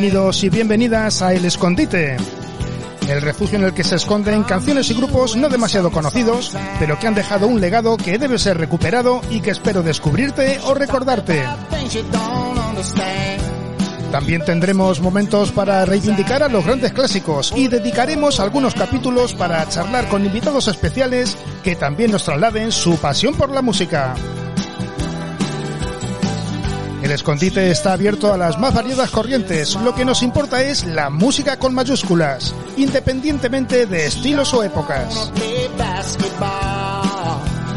Bienvenidos y bienvenidas a El Escondite, el refugio en el que se esconden canciones y grupos no demasiado conocidos, pero que han dejado un legado que debe ser recuperado y que espero descubrirte o recordarte. También tendremos momentos para reivindicar a los grandes clásicos y dedicaremos algunos capítulos para charlar con invitados especiales que también nos trasladen su pasión por la música. El escondite está abierto a las más variadas corrientes. Lo que nos importa es la música con mayúsculas, independientemente de estilos o épocas.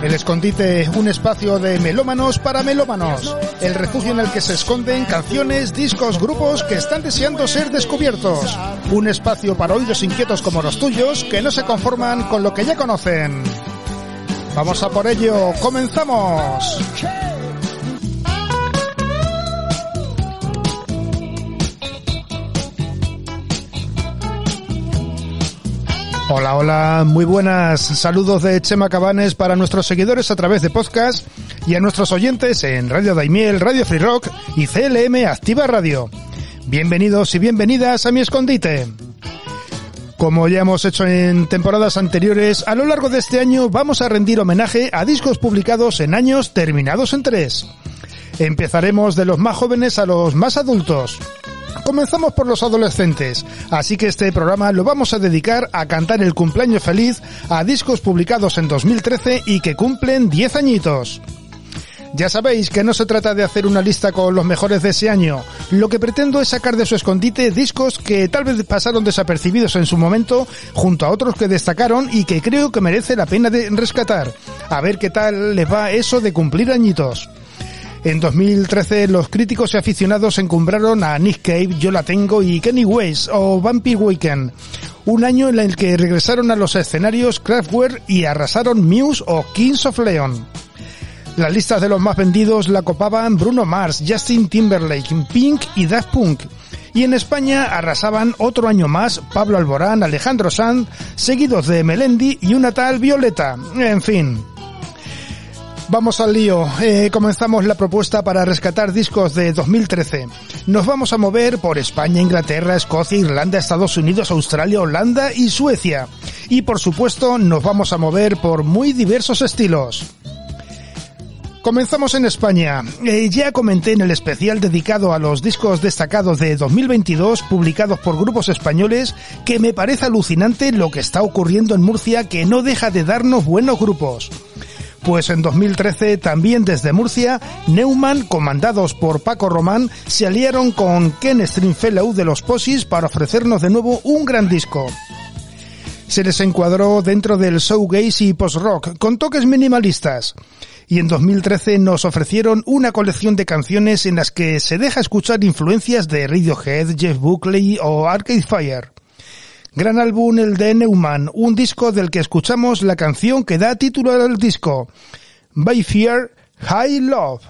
El escondite, un espacio de melómanos para melómanos. El refugio en el que se esconden canciones, discos, grupos que están deseando ser descubiertos. Un espacio para oídos inquietos como los tuyos que no se conforman con lo que ya conocen. Vamos a por ello, comenzamos. Hola, hola, muy buenas. Saludos de Chema Cabanes para nuestros seguidores a través de podcast y a nuestros oyentes en Radio Daimiel, Radio Free Rock y CLM Activa Radio. Bienvenidos y bienvenidas a mi escondite. Como ya hemos hecho en temporadas anteriores, a lo largo de este año vamos a rendir homenaje a discos publicados en años terminados en tres. Empezaremos de los más jóvenes a los más adultos. Comenzamos por los adolescentes, así que este programa lo vamos a dedicar a cantar el cumpleaños feliz a discos publicados en 2013 y que cumplen 10 añitos. Ya sabéis que no se trata de hacer una lista con los mejores de ese año. Lo que pretendo es sacar de su escondite discos que tal vez pasaron desapercibidos en su momento, junto a otros que destacaron y que creo que merece la pena de rescatar. A ver qué tal les va eso de cumplir añitos. En 2013 los críticos y aficionados encumbraron a Nick Cave, Yo la tengo y Kenny West o Vampire Weekend. Un año en el que regresaron a los escenarios Kraftwerk y arrasaron Muse o Kings of Leon. Las listas de los más vendidos la copaban Bruno Mars, Justin Timberlake, Pink y Daft Punk. Y en España arrasaban otro año más Pablo Alborán, Alejandro Sanz, seguidos de Melendi y una tal Violeta. En fin. Vamos al lío. Eh, comenzamos la propuesta para rescatar discos de 2013. Nos vamos a mover por España, Inglaterra, Escocia, Irlanda, Estados Unidos, Australia, Holanda y Suecia. Y por supuesto nos vamos a mover por muy diversos estilos. Comenzamos en España. Eh, ya comenté en el especial dedicado a los discos destacados de 2022 publicados por grupos españoles que me parece alucinante lo que está ocurriendo en Murcia que no deja de darnos buenos grupos. Pues en 2013 también desde Murcia, Neumann, comandados por Paco Román, se aliaron con Ken Stringfellow de los Posis para ofrecernos de nuevo un gran disco. Se les encuadró dentro del showgaze y post-rock, con toques minimalistas. Y en 2013 nos ofrecieron una colección de canciones en las que se deja escuchar influencias de Radiohead, Jeff Buckley o Arcade Fire. Gran álbum el de Neumann, un disco del que escuchamos la canción que da título al disco, By Fear, High Love.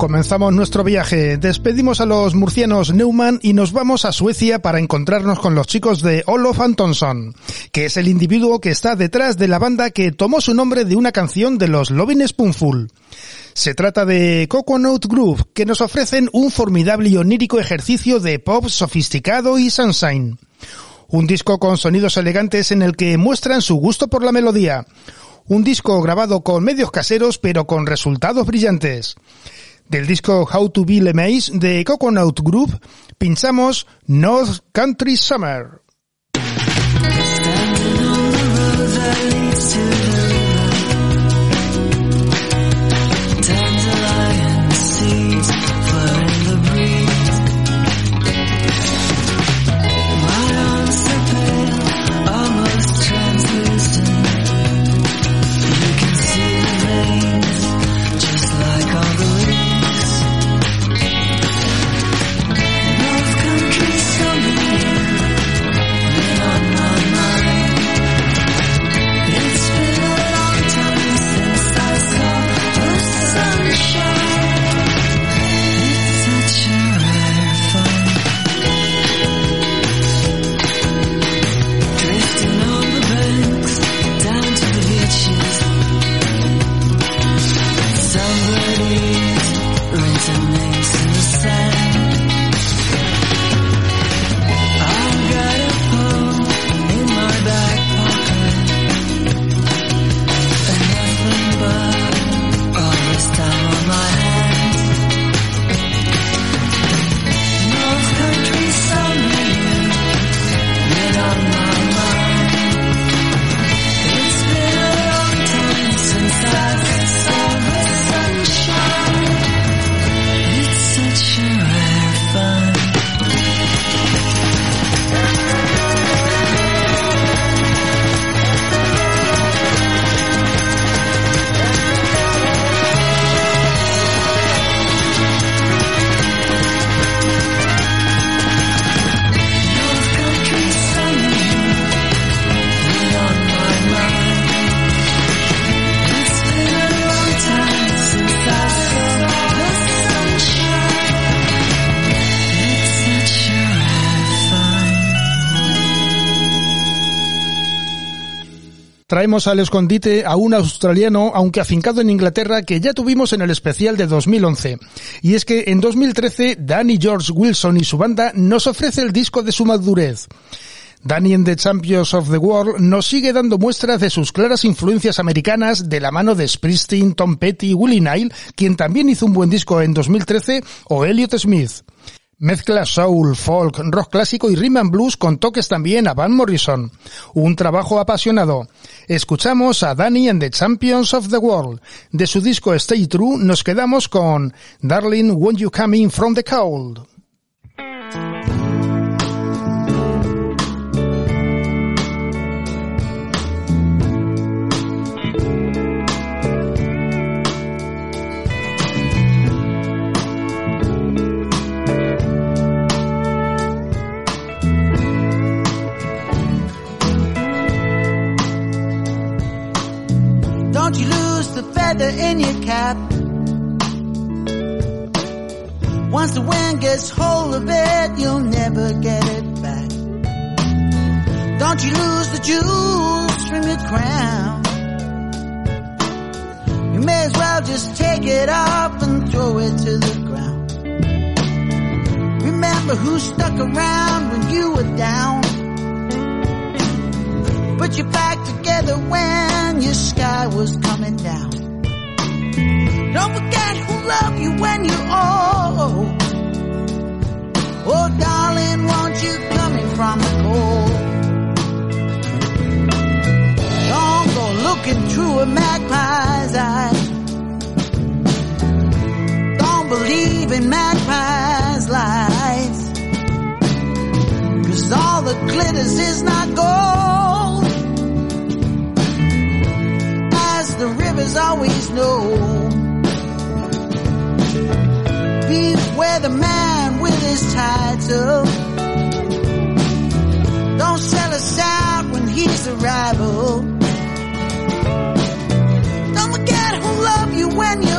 Comenzamos nuestro viaje. Despedimos a los murcianos Neumann y nos vamos a Suecia para encontrarnos con los chicos de Olof Antonsson, que es el individuo que está detrás de la banda que tomó su nombre de una canción de los Lovin' Spoonful. Se trata de Coconut Groove, que nos ofrecen un formidable y onírico ejercicio de pop sofisticado y sunshine. Un disco con sonidos elegantes en el que muestran su gusto por la melodía. Un disco grabado con medios caseros pero con resultados brillantes. Del disco How to Be Le Maze de Coconut Group, pinchamos North Country Summer. Traemos al escondite a un australiano, aunque afincado en Inglaterra, que ya tuvimos en el especial de 2011. Y es que en 2013, Danny George Wilson y su banda nos ofrece el disco de su madurez. Danny and the Champions of the World nos sigue dando muestras de sus claras influencias americanas de la mano de Springsteen, Tom Petty, Willie Nile, quien también hizo un buen disco en 2013, o Elliot Smith. Mezcla soul, folk, rock clásico y rhythm and blues con toques también a Van Morrison. Un trabajo apasionado. Escuchamos a Danny and the Champions of the World. De su disco Stay True nos quedamos con Darling When You Coming From the Cold. Feather in your cap. Once the wind gets hold of it, you'll never get it back. Don't you lose the jewels from your crown. You may as well just take it off and throw it to the ground. Remember who stuck around when you were down. Put your back together when your sky was coming down. Don't forget who loved you when you're old. Oh, darling, won't you coming from the cold? Don't go looking through a magpie's eye. Don't believe in magpie's lies. Cause all that glitters is not gold. Rivers always know. Beware the man with his title. Don't sell us out when he's a rival. Don't forget who loved you when you're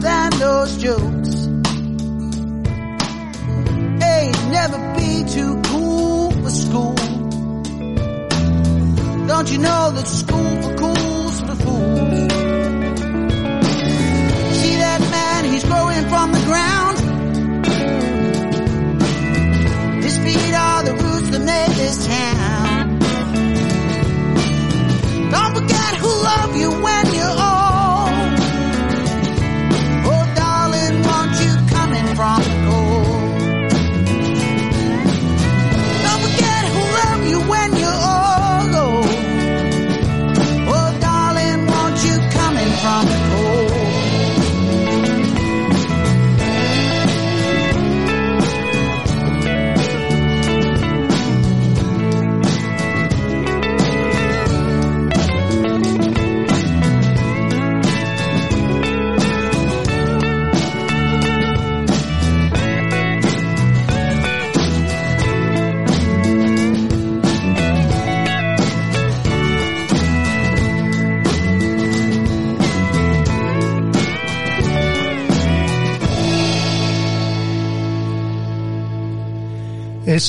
than those jokes.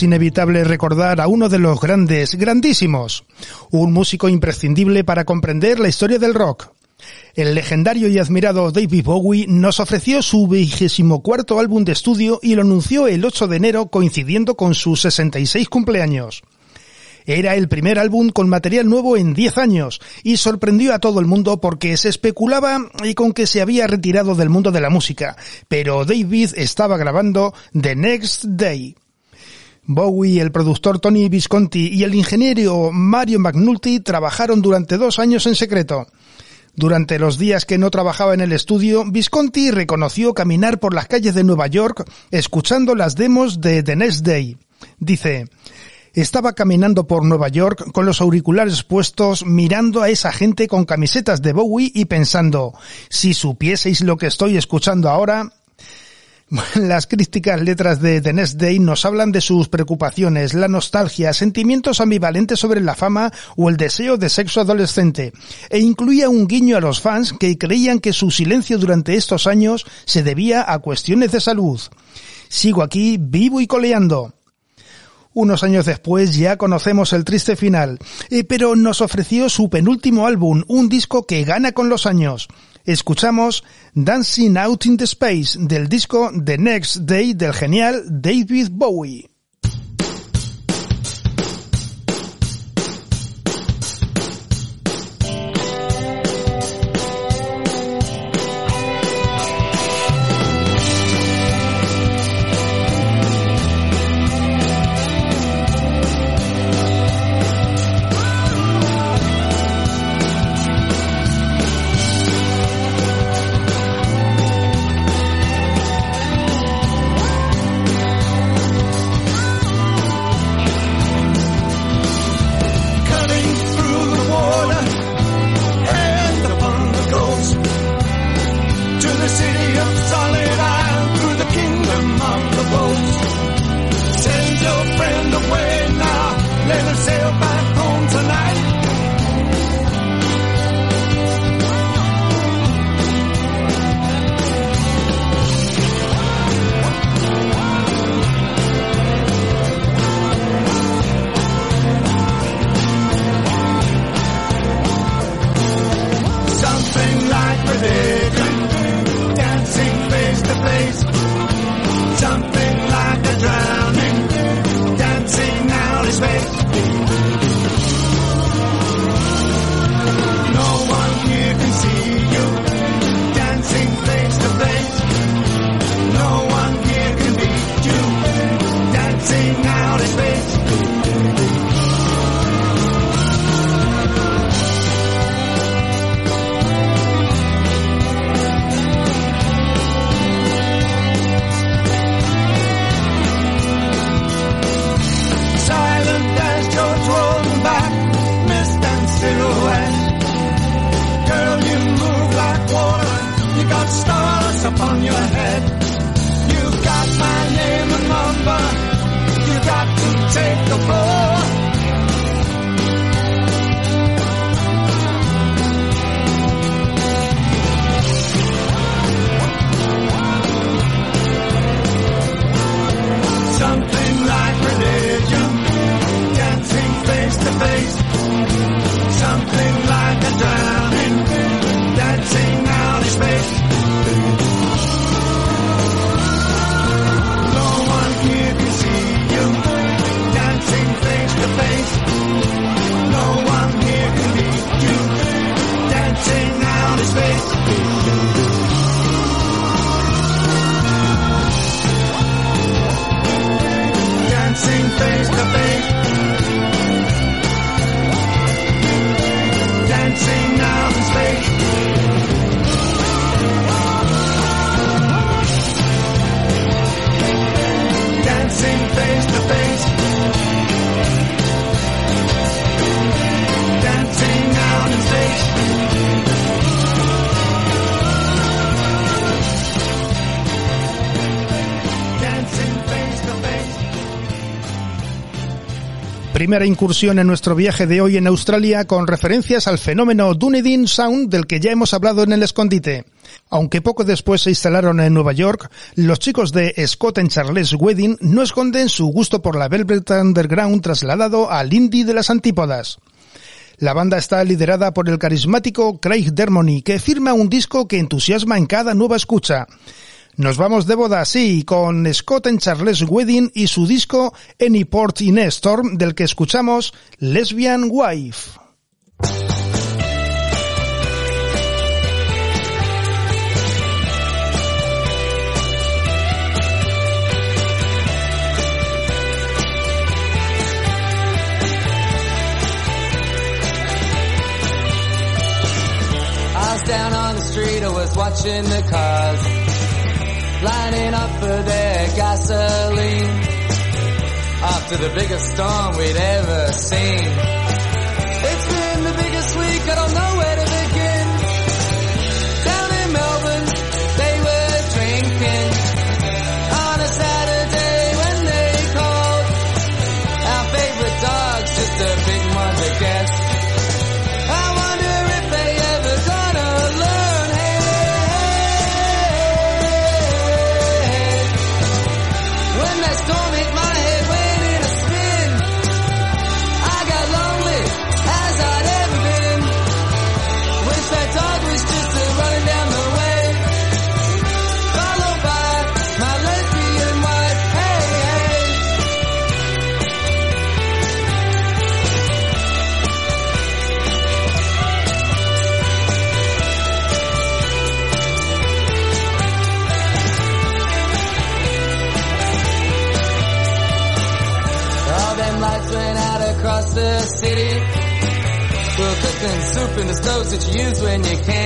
Es inevitable recordar a uno de los grandes, grandísimos, un músico imprescindible para comprender la historia del rock. El legendario y admirado David Bowie nos ofreció su vigésimo cuarto álbum de estudio y lo anunció el 8 de enero coincidiendo con sus 66 cumpleaños. Era el primer álbum con material nuevo en 10 años y sorprendió a todo el mundo porque se especulaba y con que se había retirado del mundo de la música, pero David estaba grabando The Next Day. Bowie, el productor Tony Visconti y el ingeniero Mario McNulty trabajaron durante dos años en secreto. Durante los días que no trabajaba en el estudio, Visconti reconoció caminar por las calles de Nueva York escuchando las demos de The Next Day. Dice, estaba caminando por Nueva York con los auriculares puestos mirando a esa gente con camisetas de Bowie y pensando, si supieseis lo que estoy escuchando ahora, las críticas letras de The Next Day nos hablan de sus preocupaciones, la nostalgia, sentimientos ambivalentes sobre la fama o el deseo de sexo adolescente, e incluía un guiño a los fans que creían que su silencio durante estos años se debía a cuestiones de salud. Sigo aquí vivo y coleando. Unos años después ya conocemos el triste final, eh, pero nos ofreció su penúltimo álbum, un disco que gana con los años. Escuchamos Dancing Out in the Space del disco The Next Day del genial David Bowie. Primera incursión en nuestro viaje de hoy en Australia con referencias al fenómeno Dunedin Sound del que ya hemos hablado en el escondite. Aunque poco después se instalaron en Nueva York, los chicos de Scott and Charles Wedding no esconden su gusto por la Velvet Underground trasladado al indie de las antípodas. La banda está liderada por el carismático Craig Dermony, que firma un disco que entusiasma en cada nueva escucha. Nos vamos de boda, sí, con Scott and Charles Wedding y su disco Any Port in a Storm, del que escuchamos Lesbian Wife. street, I was watching the cars lining up for their gasoline. After the biggest storm we'd ever seen. It's been the biggest week, I don't know use when you can.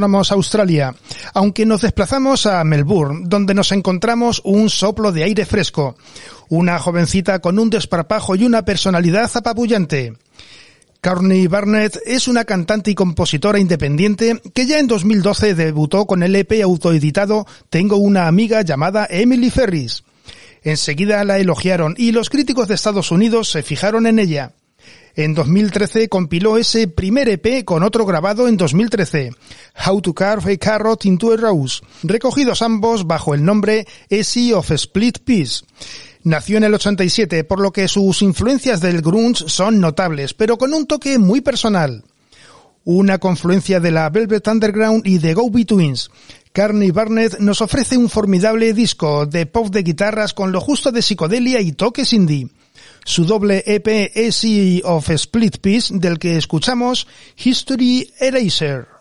Abandonamos Australia, aunque nos desplazamos a Melbourne, donde nos encontramos un soplo de aire fresco, una jovencita con un desparpajo y una personalidad apabullante. Courtney Barnett es una cantante y compositora independiente que ya en 2012 debutó con el EP autoeditado Tengo una amiga llamada Emily Ferris. Enseguida la elogiaron y los críticos de Estados Unidos se fijaron en ella. En 2013 compiló ese primer EP con otro grabado en 2013, How to Carve a Carrot into a Rose, recogidos ambos bajo el nombre Easy of Split Peace. Nació en el 87, por lo que sus influencias del grunge son notables, pero con un toque muy personal. Una confluencia de la Velvet Underground y de Go Betweens. Carney Barnett nos ofrece un formidable disco de pop de guitarras con lo justo de psicodelia y toques indie. Su doble EP Easy of Split Piece, del que escuchamos History Eraser.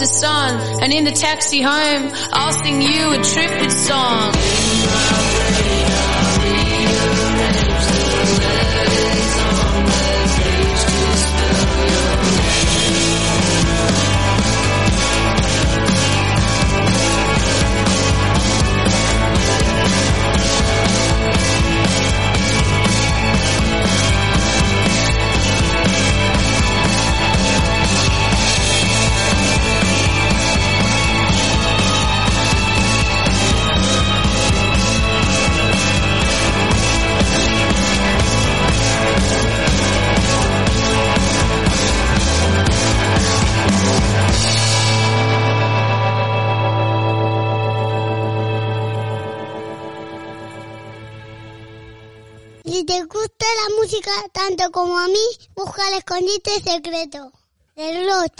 The sun. And in the taxi home, I'll sing you a Triffid song. Como a mí, busca el escondite secreto del Lot.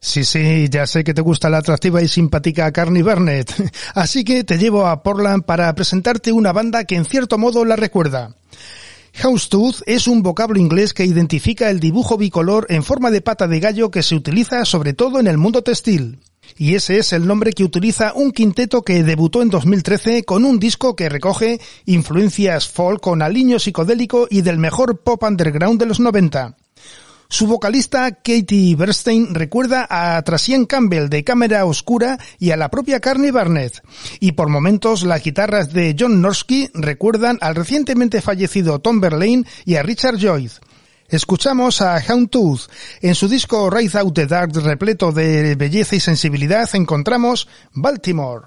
Sí, sí, ya sé que te gusta la atractiva y simpática Carney Burnett, así que te llevo a Portland para presentarte una banda que en cierto modo la recuerda. Houndstooth es un vocablo inglés que identifica el dibujo bicolor en forma de pata de gallo que se utiliza sobre todo en el mundo textil. Y ese es el nombre que utiliza un quinteto que debutó en 2013 con un disco que recoge influencias folk con aliño psicodélico y del mejor pop underground de los 90. Su vocalista Katie Bernstein recuerda a Trasian Campbell de Cámara Oscura y a la propia Carney Barnett. Y por momentos las guitarras de John Norsky recuerdan al recientemente fallecido Tom Verlaine y a Richard Joyce. Escuchamos a Houndtooth. En su disco Rise Out the Dark repleto de belleza y sensibilidad encontramos Baltimore.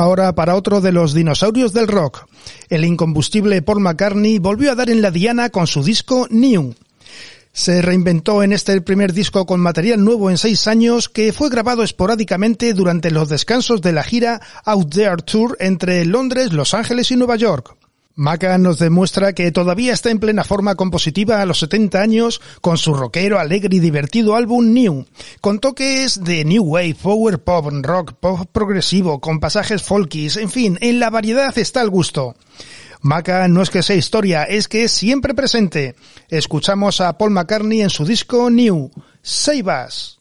Ahora para otro de los dinosaurios del rock. El incombustible Paul McCartney volvió a dar en la diana con su disco New. Se reinventó en este primer disco con material nuevo en seis años que fue grabado esporádicamente durante los descansos de la gira Out There Tour entre Londres, Los Ángeles y Nueva York. Maca nos demuestra que todavía está en plena forma compositiva a los 70 años con su rockero, alegre y divertido álbum New, con toques de New Wave, Power Pop, Rock, Pop progresivo, con pasajes folkies, en fin, en la variedad está el gusto. Maca no es que sea historia, es que es siempre presente. Escuchamos a Paul McCartney en su disco New, Save Us.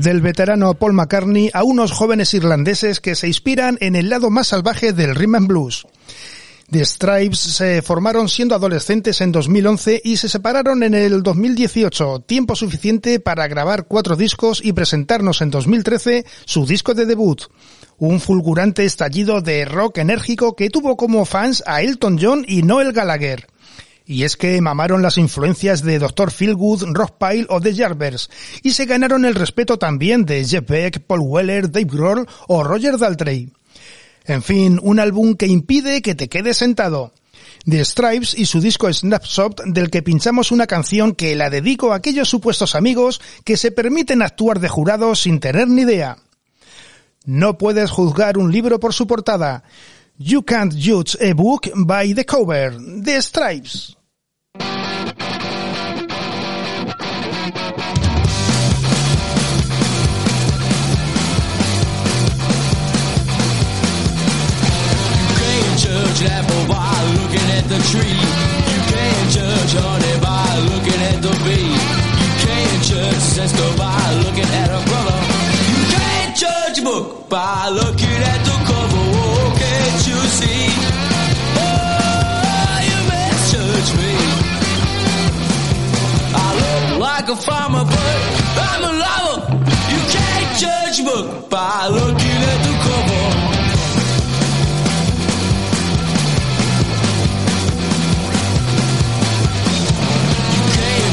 Del veterano Paul McCartney a unos jóvenes irlandeses que se inspiran en el lado más salvaje del rhythm and blues. The Stripes se formaron siendo adolescentes en 2011 y se separaron en el 2018, tiempo suficiente para grabar cuatro discos y presentarnos en 2013 su disco de debut. Un fulgurante estallido de rock enérgico que tuvo como fans a Elton John y Noel Gallagher. Y es que mamaron las influencias de Dr. Feelgood, Rock Pyle o The Yardbirds, y se ganaron el respeto también de Jeff Beck, Paul Weller, Dave Grohl o Roger Daltrey. En fin, un álbum que impide que te quedes sentado. The Stripes y su disco Snapshot del que pinchamos una canción que la dedico a aquellos supuestos amigos que se permiten actuar de jurado sin tener ni idea. No puedes juzgar un libro por su portada. You can't judge a book by the cover. The Stripes. Judge apple by looking at the tree. You can't judge honey by looking at the bee. You can't judge sister by looking at her brother. You can't judge a book by looking at the cover. Oh, can't you see? Oh, you misjudge me. I look like a farmer, but I'm a lover. You can't judge a book by looking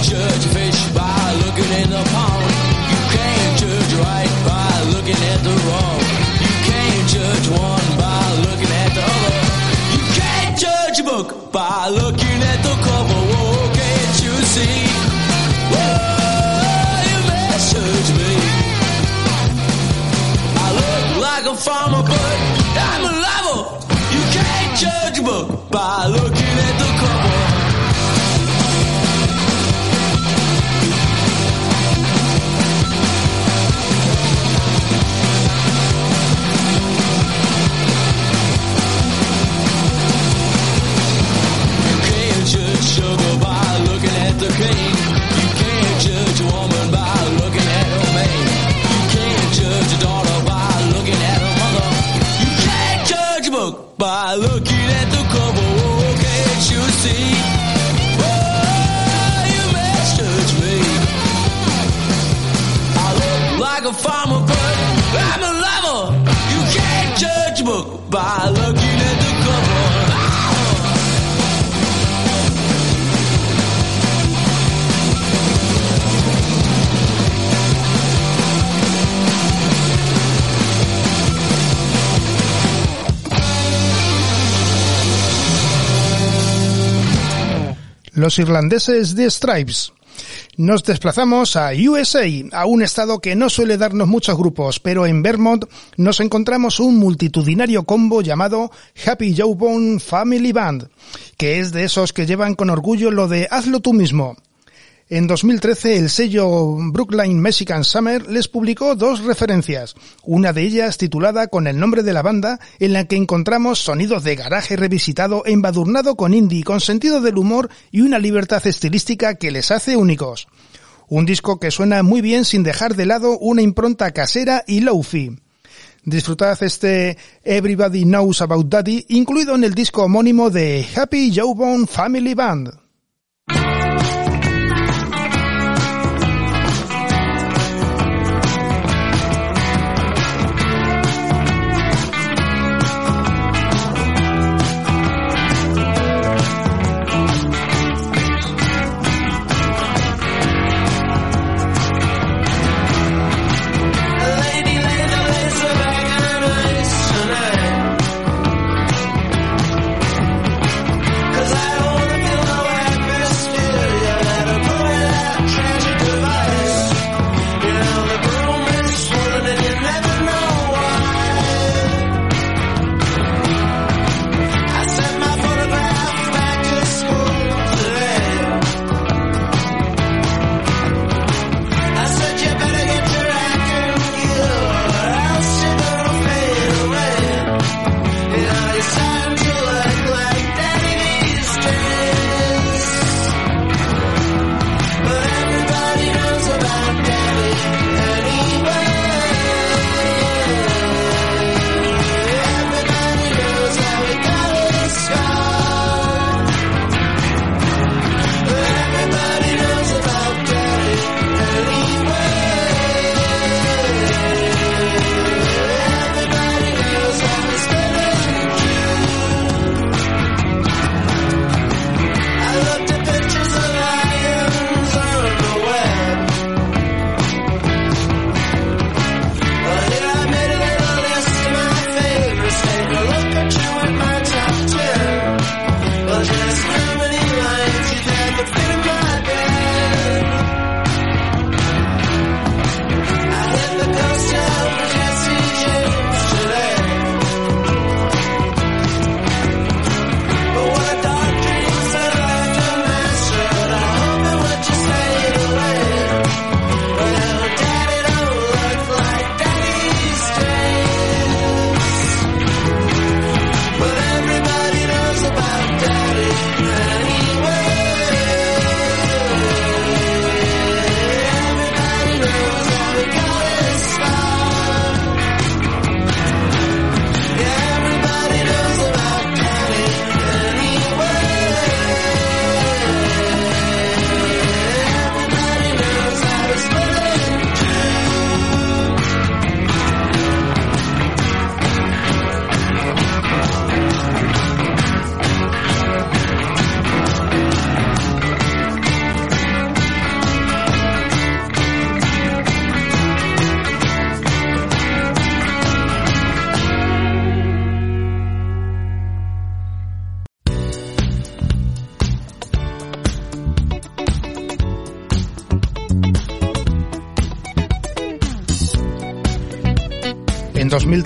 judge a fish by looking in the pond. You can't judge right by looking at the wrong. You can't judge one by looking at the other. You can't judge a book by looking at the cover. Can't you see? Whoa, you misjudge me. I look like a farmer, but I'm a lover. You can't judge a book by looking by looking at the cover. Oh, oh, oh, can't you see? Oh, you misjudge me. I look like a farmer, but I'm a lover. You can't judge a book by looking Los irlandeses de Stripes. Nos desplazamos a USA, a un estado que no suele darnos muchos grupos, pero en Vermont nos encontramos un multitudinario combo llamado Happy Jawbone Family Band, que es de esos que llevan con orgullo lo de hazlo tú mismo. En 2013 el sello Brookline Mexican Summer les publicó dos referencias, una de ellas titulada con el nombre de la banda, en la que encontramos sonidos de garaje revisitado embadurnado con indie, con sentido del humor y una libertad estilística que les hace únicos. Un disco que suena muy bien sin dejar de lado una impronta casera y low-fi. Disfrutad este Everybody Knows About Daddy, incluido en el disco homónimo de Happy Jawbone Family Band.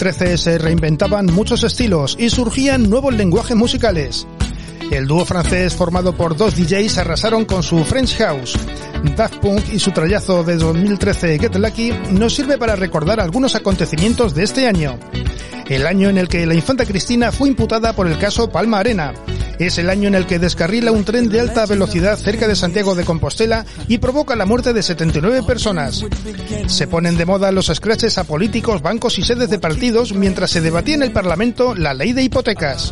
2013 se reinventaban muchos estilos y surgían nuevos lenguajes musicales. El dúo francés formado por dos DJs arrasaron con su French House. Daft Punk y su trayazo de 2013 Get Lucky nos sirve para recordar algunos acontecimientos de este año. El año en el que la infanta Cristina fue imputada por el caso Palma Arena. Es el año en el que descarrila un tren de alta velocidad cerca de Santiago de Compostela y provoca la muerte de 79 personas. Se ponen de moda los scratches a políticos, bancos y sedes de partidos mientras se debatía en el Parlamento la ley de hipotecas.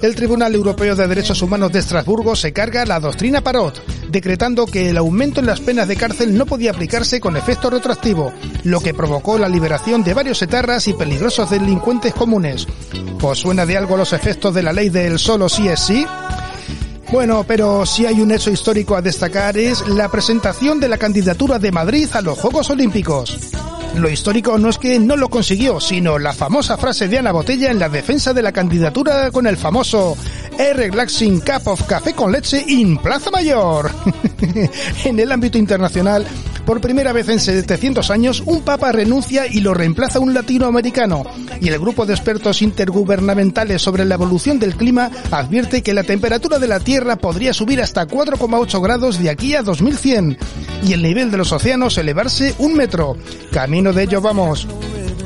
El Tribunal Europeo de Derechos Humanos de Estrasburgo se carga la doctrina Parot, decretando que el aumento en las penas de cárcel no podía aplicarse con efecto retroactivo, lo que provocó la liberación de varios etarras y peligrosos delincuentes comunes. ¿Os suena de algo los efectos de la ley del solo sí es sí? Bueno, pero si hay un hecho histórico a destacar es la presentación de la candidatura de Madrid a los Juegos Olímpicos. Lo histórico no es que no lo consiguió, sino la famosa frase de Ana Botella en la defensa de la candidatura con el famoso Relaxing Cup of Café con Leche in Plaza Mayor. en el ámbito internacional, por primera vez en 700 años, un papa renuncia y lo reemplaza un latinoamericano. Y el grupo de expertos intergubernamentales sobre la evolución del clima advierte que la temperatura de la Tierra podría subir hasta 4,8 grados de aquí a 2100 y el nivel de los océanos elevarse un metro. Camino de ello vamos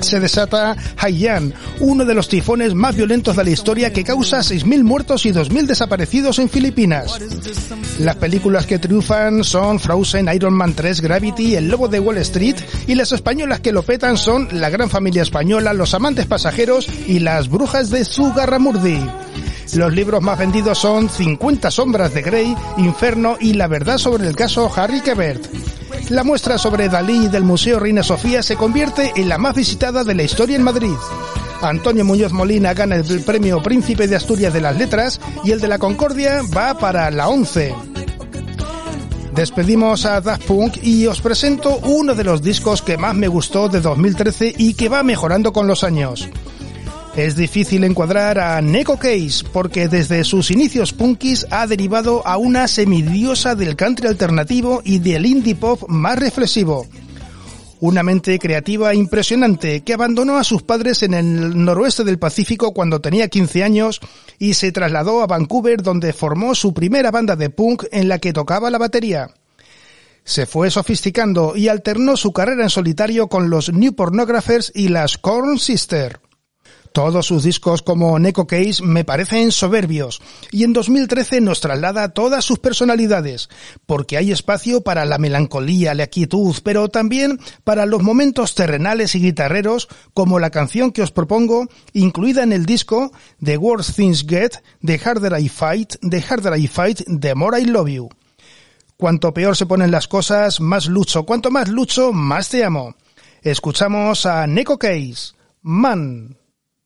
se desata Haiyan, uno de los tifones más violentos de la historia que causa 6.000 muertos y 2.000 desaparecidos en Filipinas. Las películas que triunfan son Frozen, Iron Man 3, Gravity, El Lobo de Wall Street y las españolas que lo petan son La Gran Familia Española, Los Amantes Pasajeros y Las Brujas de Zugarramurdi. Los libros más vendidos son 50 sombras de Grey, Inferno y La verdad sobre el caso Harry Quebert. La muestra sobre Dalí del Museo Reina Sofía se convierte en la más visitada de la historia en Madrid. Antonio Muñoz Molina gana el premio Príncipe de Asturias de las Letras y el de la Concordia va para la 11. Despedimos a Daft Punk y os presento uno de los discos que más me gustó de 2013 y que va mejorando con los años. Es difícil encuadrar a Neko Case porque desde sus inicios punkis ha derivado a una semidiosa del country alternativo y del indie pop más reflexivo. Una mente creativa impresionante que abandonó a sus padres en el noroeste del Pacífico cuando tenía 15 años y se trasladó a Vancouver donde formó su primera banda de punk en la que tocaba la batería. Se fue sofisticando y alternó su carrera en solitario con los New Pornographers y las Corn Sister. Todos sus discos como Neko Case me parecen soberbios y en 2013 nos traslada todas sus personalidades, porque hay espacio para la melancolía, la quietud, pero también para los momentos terrenales y guitarreros como la canción que os propongo, incluida en el disco The Worse Things Get, The Harder I Fight, The Harder I Fight, The More I Love You. Cuanto peor se ponen las cosas, más lucho. Cuanto más lucho, más te amo. Escuchamos a Neko Case, Man.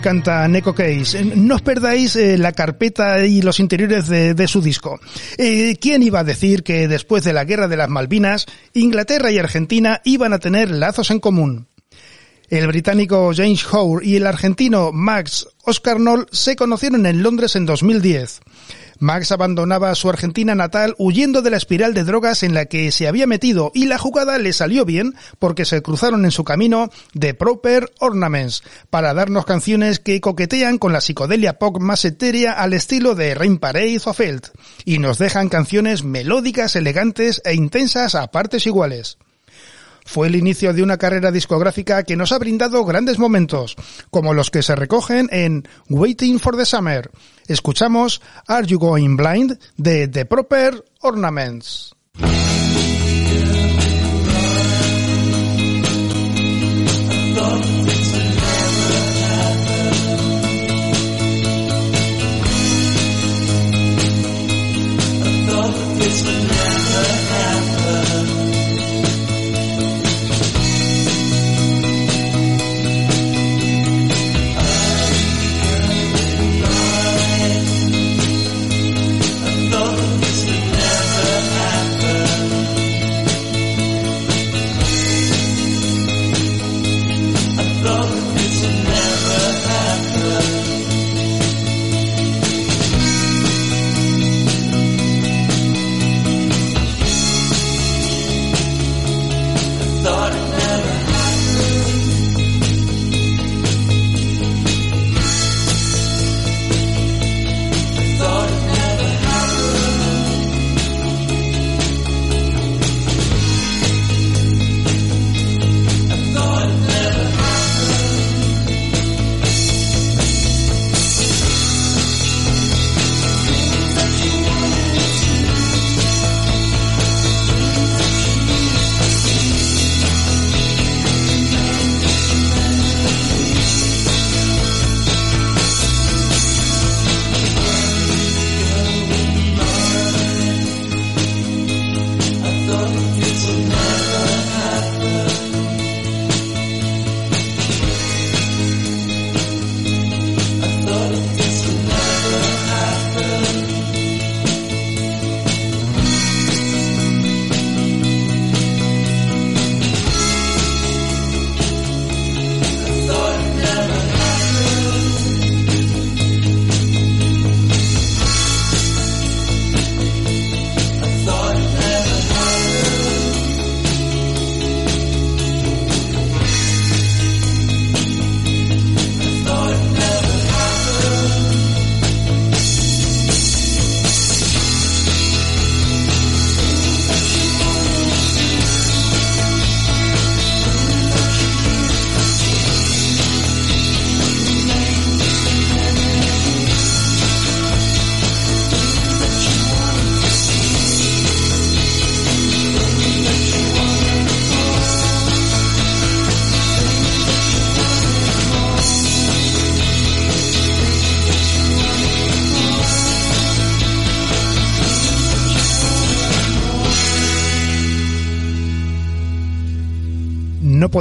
encanta Neko Case. No os perdáis eh, la carpeta y los interiores de, su disco. Eh, ¿Quién iba a decir que después de la Guerra de las Malvinas, Inglaterra y Argentina iban a tener lazos en común? El británico James Howe y el argentino Max Oscarnol se conocieron en Londres en 2010. Max abandonaba su Argentina natal huyendo de la espiral de drogas en la que se había metido y la jugada le salió bien porque se cruzaron en su camino The Proper Ornaments para darnos canciones que coquetean con la psicodelia pop más etérea al estilo de Rain Parade o Felt y nos dejan canciones melódicas, elegantes e intensas a partes iguales. Fue el inicio de una carrera discográfica que nos ha brindado grandes momentos, como los que se recogen en Waiting for the Summer. Escuchamos Are You Going Blind de The Proper Ornaments.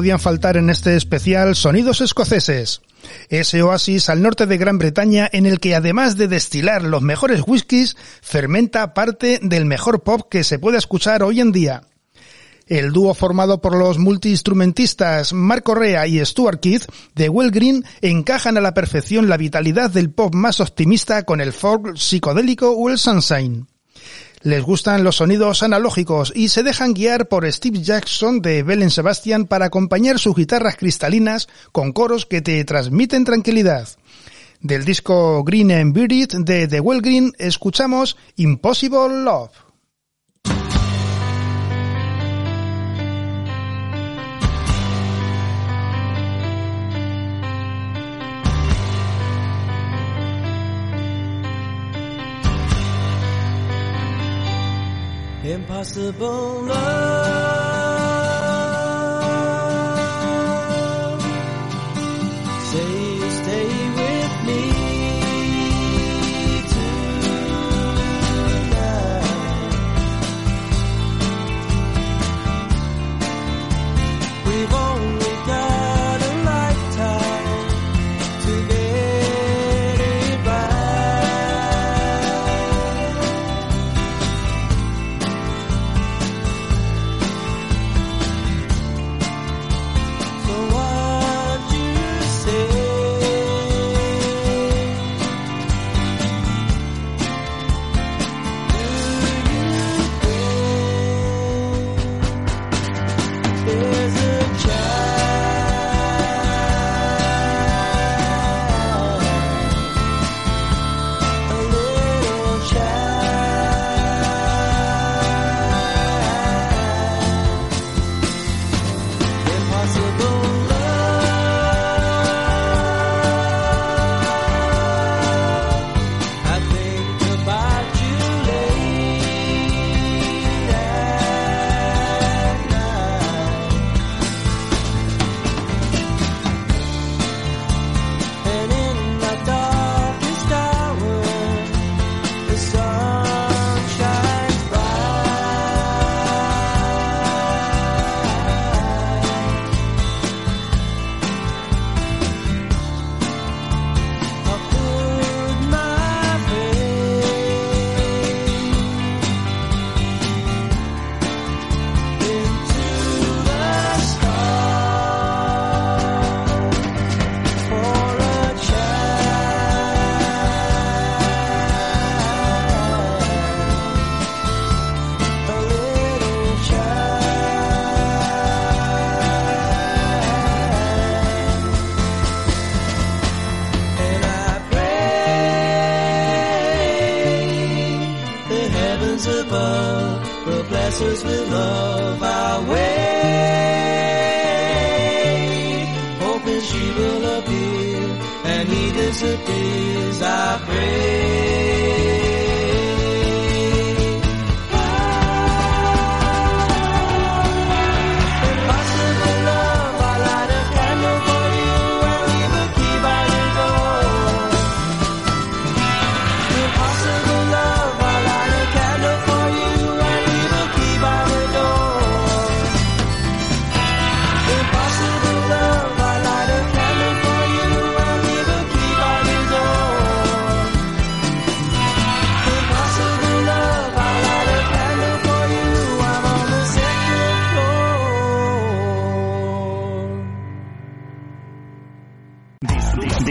Podían faltar en este especial sonidos escoceses. Ese oasis al norte de Gran Bretaña en el que además de destilar los mejores whiskies, fermenta parte del mejor pop que se puede escuchar hoy en día. El dúo formado por los multiinstrumentistas Mark Correa y Stuart Keith de Well Green encajan a la perfección la vitalidad del pop más optimista con el folk psicodélico o el sunshine. Les gustan los sonidos analógicos y se dejan guiar por Steve Jackson de Belen Sebastian para acompañar sus guitarras cristalinas con coros que te transmiten tranquilidad. Del disco Green and Bearded de The Well Green escuchamos Impossible Love. 脸庞是崩了。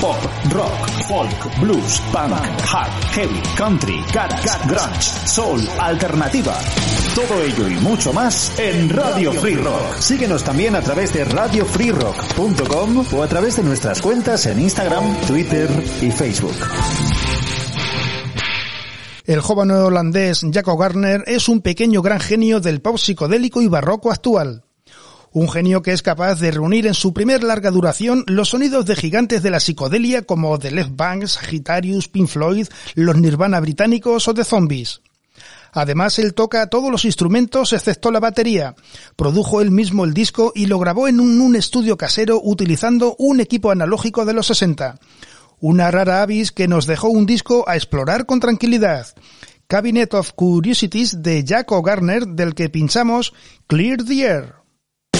Pop, rock, folk, blues, punk, hard, heavy, country, garage, grunge, soul, alternativa. Todo ello y mucho más en Radio Free Rock. Síguenos también a través de radiofreerock.com o a través de nuestras cuentas en Instagram, Twitter y Facebook. El joven holandés Jaco Garner es un pequeño gran genio del pop psicodélico y barroco actual. Un genio que es capaz de reunir en su primer larga duración los sonidos de gigantes de la psicodelia como The Left Bank, Sagittarius, Pink Floyd, los Nirvana británicos o The Zombies. Además, él toca todos los instrumentos excepto la batería. Produjo él mismo el disco y lo grabó en un, estudio casero utilizando un equipo analógico de los 60. Una rara avis que nos dejó un disco a explorar con tranquilidad. Cabinet of Curiosities de Jack O'Garner del que pinchamos Clear the Air.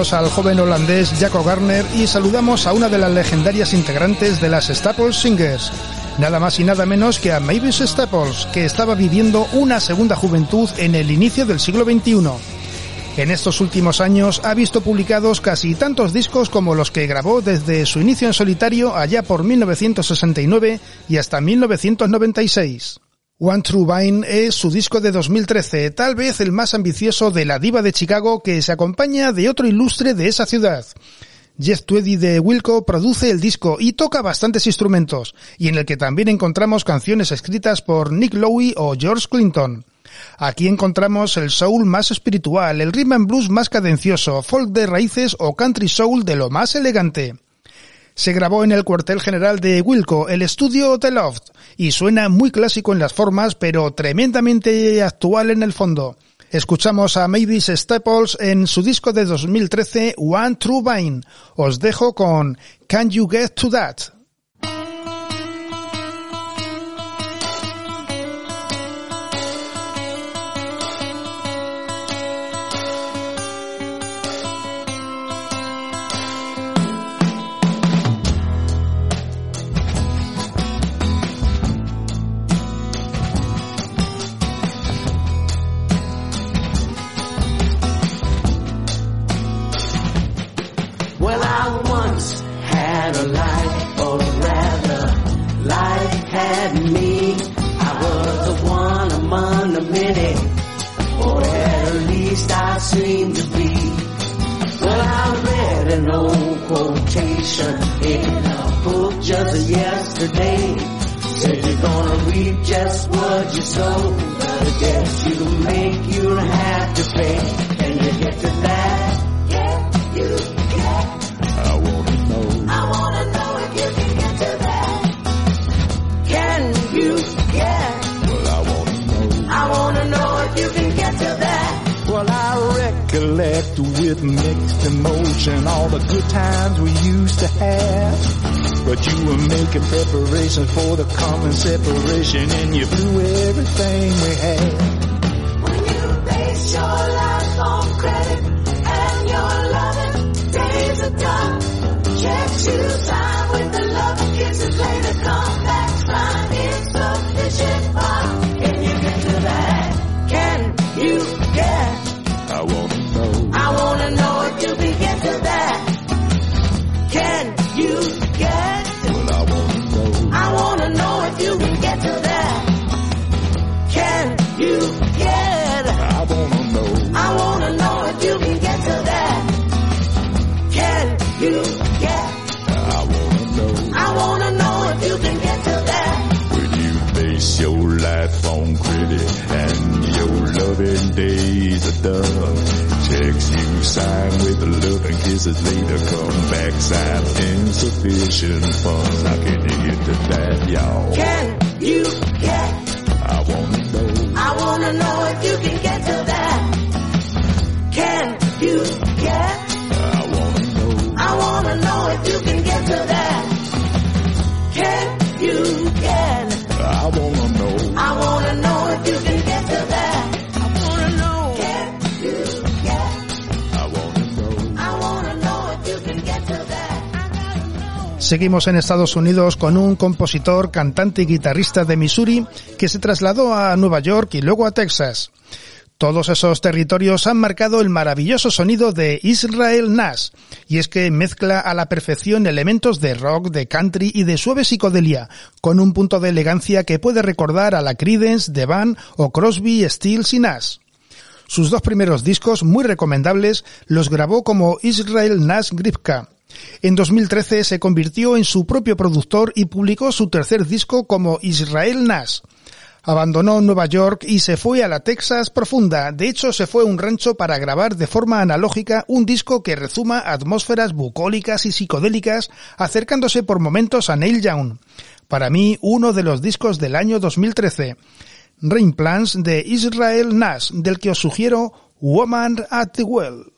al joven holandés Jaco Garner y saludamos a una de las legendarias integrantes de las Staples Singers, nada más y nada menos que a Mavis Staples, que estaba viviendo una segunda juventud en el inicio del siglo XXI. En estos últimos años ha visto publicados casi tantos discos como los que grabó desde su inicio en solitario allá por 1969 y hasta 1996. One True Vine es su disco de 2013, tal vez el más ambicioso de la diva de Chicago que se acompaña de otro ilustre de esa ciudad. Jeff Tweedy de Wilco produce el disco y toca bastantes instrumentos, y en el que también encontramos canciones escritas por Nick Lowe o George Clinton. Aquí encontramos el soul más espiritual, el rhythm and blues más cadencioso, folk de raíces o country soul de lo más elegante. Se grabó en el cuartel general de Wilco, el estudio The Loft, y suena muy clásico en las formas, pero tremendamente actual en el fondo. Escuchamos a Mavis Staples en su disco de 2013 One True Vine. Os dejo con Can You Get to That? Emotion all the good times we used to have. But you were making preparations for the common separation and you blew everything we had. When you base your life on credit and your loving days are done, checks you sign with the love kisses later come loving days are done. Checks you sign with love and kisses later come back signed insufficient funds. How can you get to that, y'all? Can you get? I wanna know. I wanna know if you can get Seguimos en Estados Unidos con un compositor, cantante y guitarrista de Missouri que se trasladó a Nueva York y luego a Texas. Todos esos territorios han marcado el maravilloso sonido de Israel Nash, y es que mezcla a la perfección elementos de rock, de country y de suave psicodelia, con un punto de elegancia que puede recordar a la Creedence, The Band o Crosby, Stills y Nash. Sus dos primeros discos, muy recomendables, los grabó como Israel Nash Gripka. En 2013 se convirtió en su propio productor y publicó su tercer disco como Israel Nash. Abandonó Nueva York y se fue a la Texas profunda. De hecho, se fue a un rancho para grabar de forma analógica un disco que rezuma atmósferas bucólicas y psicodélicas, acercándose por momentos a Neil Young. Para mí, uno de los discos del año 2013. Rain Plans de Israel Nash, del que os sugiero Woman at the Well.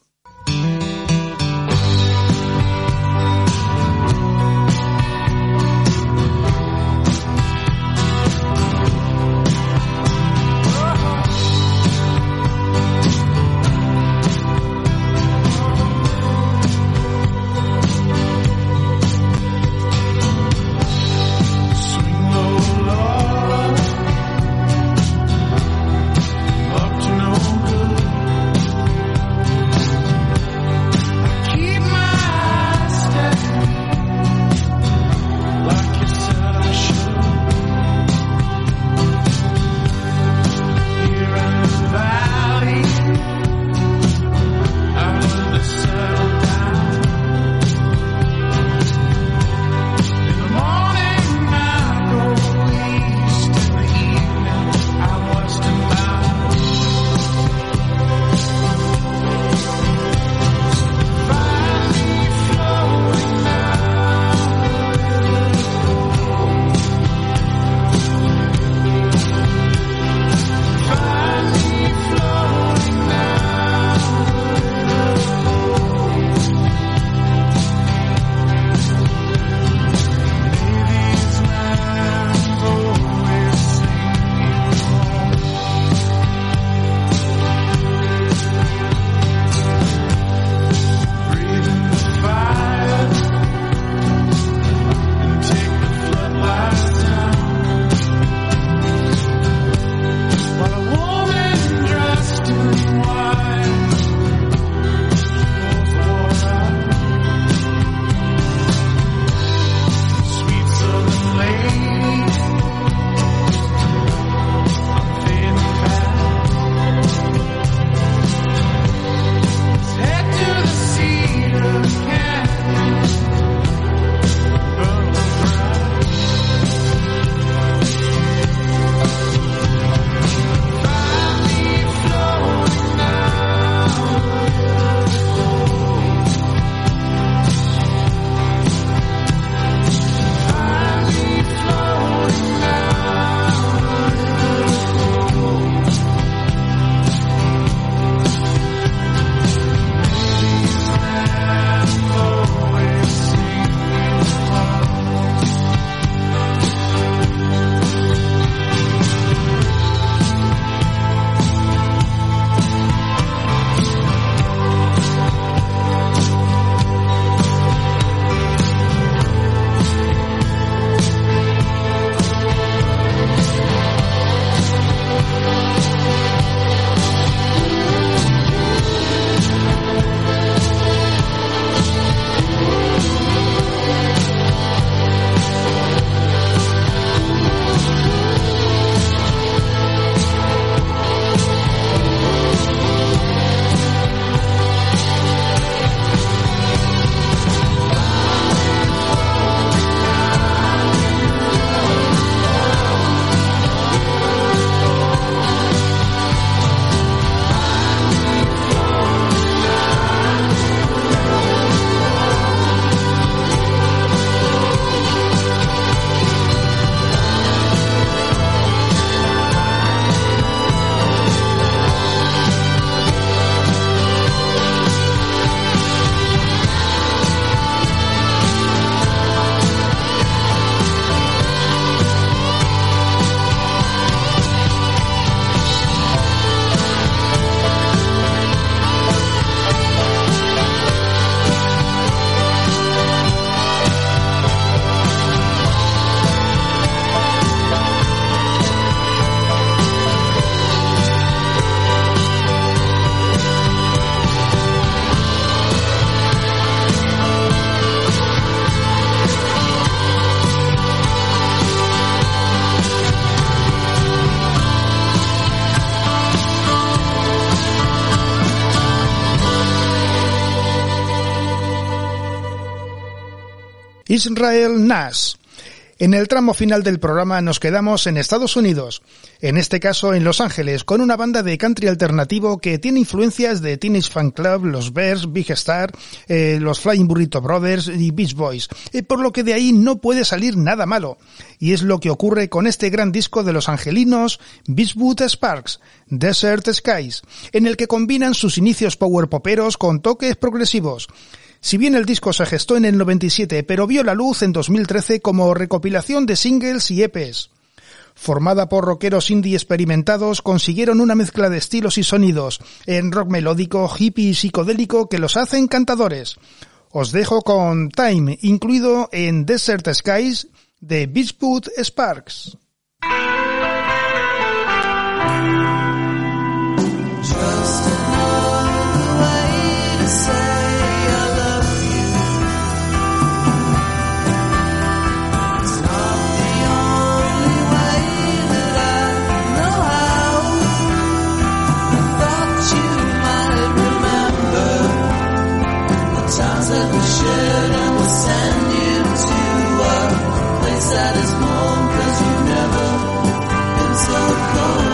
Israel Nash. En el tramo final del programa nos quedamos en Estados Unidos, en este caso en Los Ángeles, con una banda de country alternativo que tiene influencias de Teenage Fan Club, los Bears, Big Star, eh, los Flying Burrito Brothers y Beach Boys, eh, por lo que de ahí no puede salir nada malo. Y es lo que ocurre con este gran disco de los angelinos Beachwood Sparks, Desert Skies, en el que combinan sus inicios power poperos con toques progresivos. Si bien el disco se gestó en el 97, pero vio la luz en 2013 como recopilación de singles y EPs. Formada por rockeros indie experimentados, consiguieron una mezcla de estilos y sonidos, en rock melódico, hippie y psicodélico que los hace encantadores. Os dejo con Time, incluido en Desert Skies de Beachwood Sparks. saddest moment, cause you've never been so close.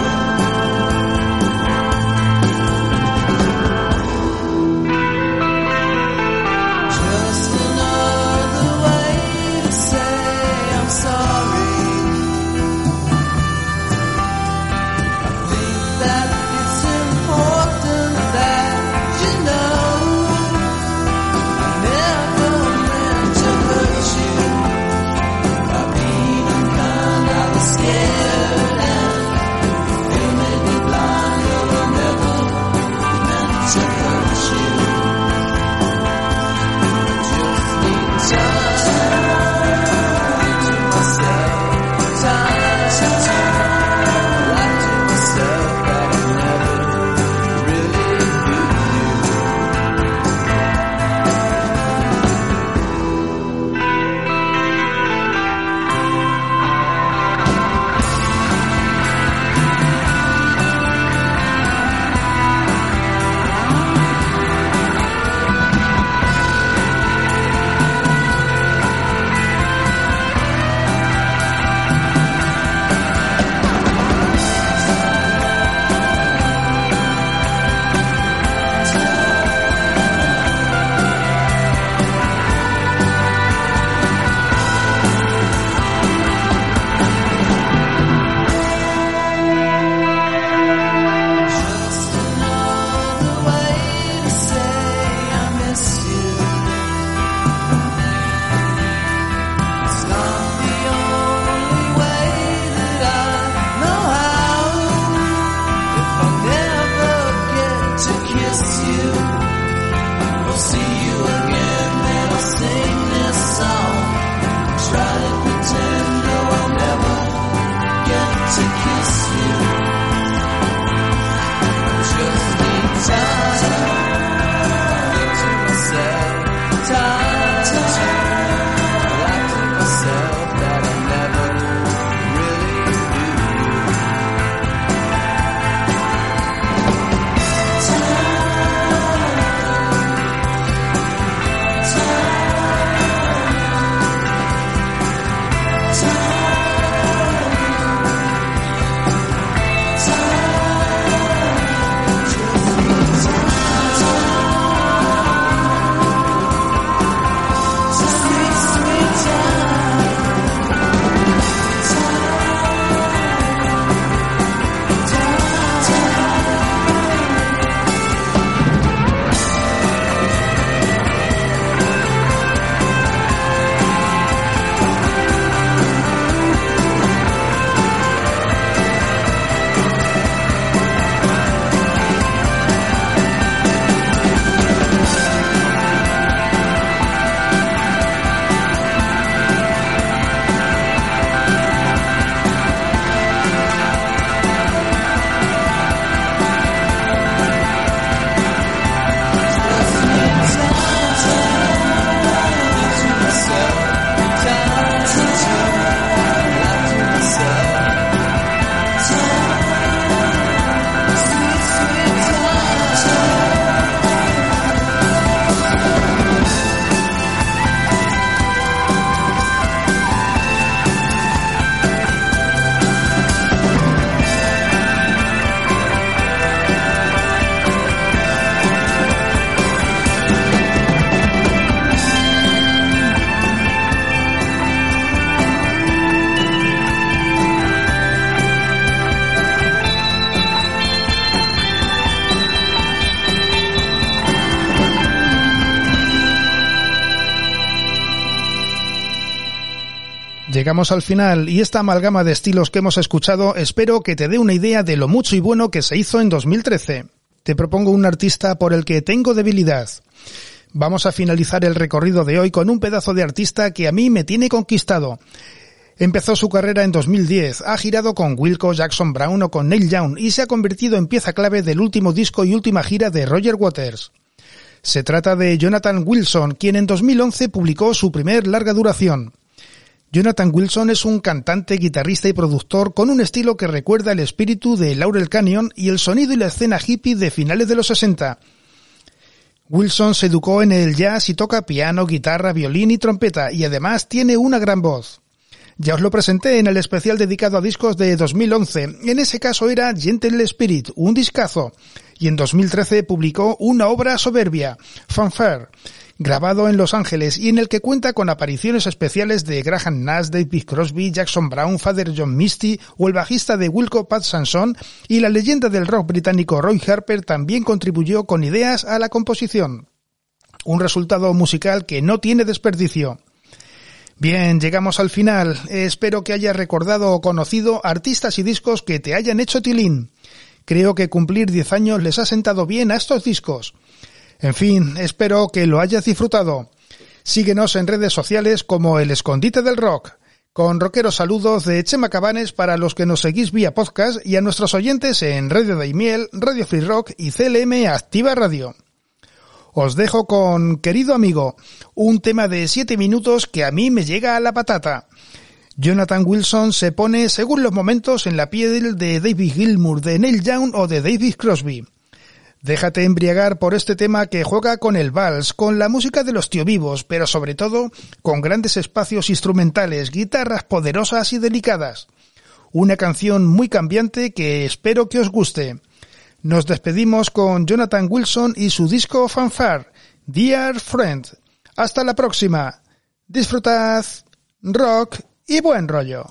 Llegamos al final y esta amalgama de estilos que hemos escuchado espero que te dé una idea de lo mucho y bueno que se hizo en 2013. Te propongo un artista por el que tengo debilidad. Vamos a finalizar el recorrido de hoy con un pedazo de artista que a mí me tiene conquistado. Empezó su carrera en 2010, ha girado con Wilco, Jackson Brown o con Neil Young y se ha convertido en pieza clave del último disco y última gira de Roger Waters. Se trata de Jonathan Wilson, quien en 2011 publicó su primer larga duración. Jonathan Wilson es un cantante, guitarrista y productor con un estilo que recuerda el espíritu de Laurel Canyon y el sonido y la escena hippie de finales de los 60. Wilson se educó en el jazz y toca piano, guitarra, violín y trompeta y además tiene una gran voz. Ya os lo presenté en el especial dedicado a discos de 2011. En ese caso era Gentle Spirit, un discazo. Y en 2013 publicó una obra soberbia, Fanfare, grabado en Los Ángeles y en el que cuenta con apariciones especiales de Graham Nash, David Crosby, Jackson Brown, Father John Misty o el bajista de Wilco Pat Sanson y la leyenda del rock británico Roy Harper también contribuyó con ideas a la composición. Un resultado musical que no tiene desperdicio. Bien, llegamos al final. Espero que hayas recordado o conocido artistas y discos que te hayan hecho tilín. Creo que cumplir 10 años les ha sentado bien a estos discos. En fin, espero que lo hayas disfrutado. Síguenos en redes sociales como El Escondite del Rock. Con rockeros saludos de Chema Cabanes para los que nos seguís vía podcast y a nuestros oyentes en Radio Daimiel, Radio Free Rock y CLM Activa Radio. Os dejo con Querido Amigo, un tema de 7 minutos que a mí me llega a la patata. Jonathan Wilson se pone, según los momentos, en la piel de David Gilmour, de Neil Young o de David Crosby. Déjate embriagar por este tema que juega con el vals, con la música de los tío vivos, pero sobre todo con grandes espacios instrumentales, guitarras poderosas y delicadas. Una canción muy cambiante que espero que os guste. Nos despedimos con Jonathan Wilson y su disco Fanfare, Dear Friend. Hasta la próxima. Disfrutad, rock y buen rollo.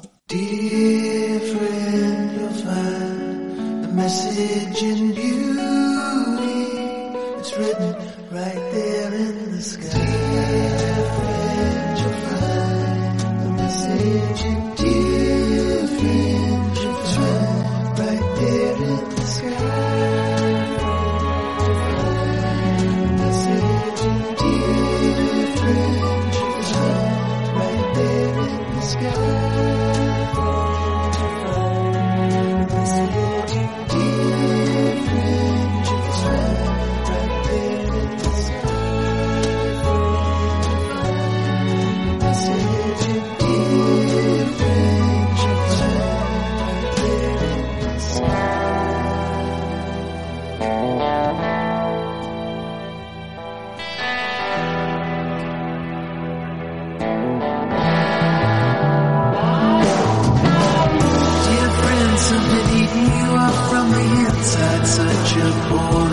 It's written right there in the sky. Dear friend, you'll find a message such a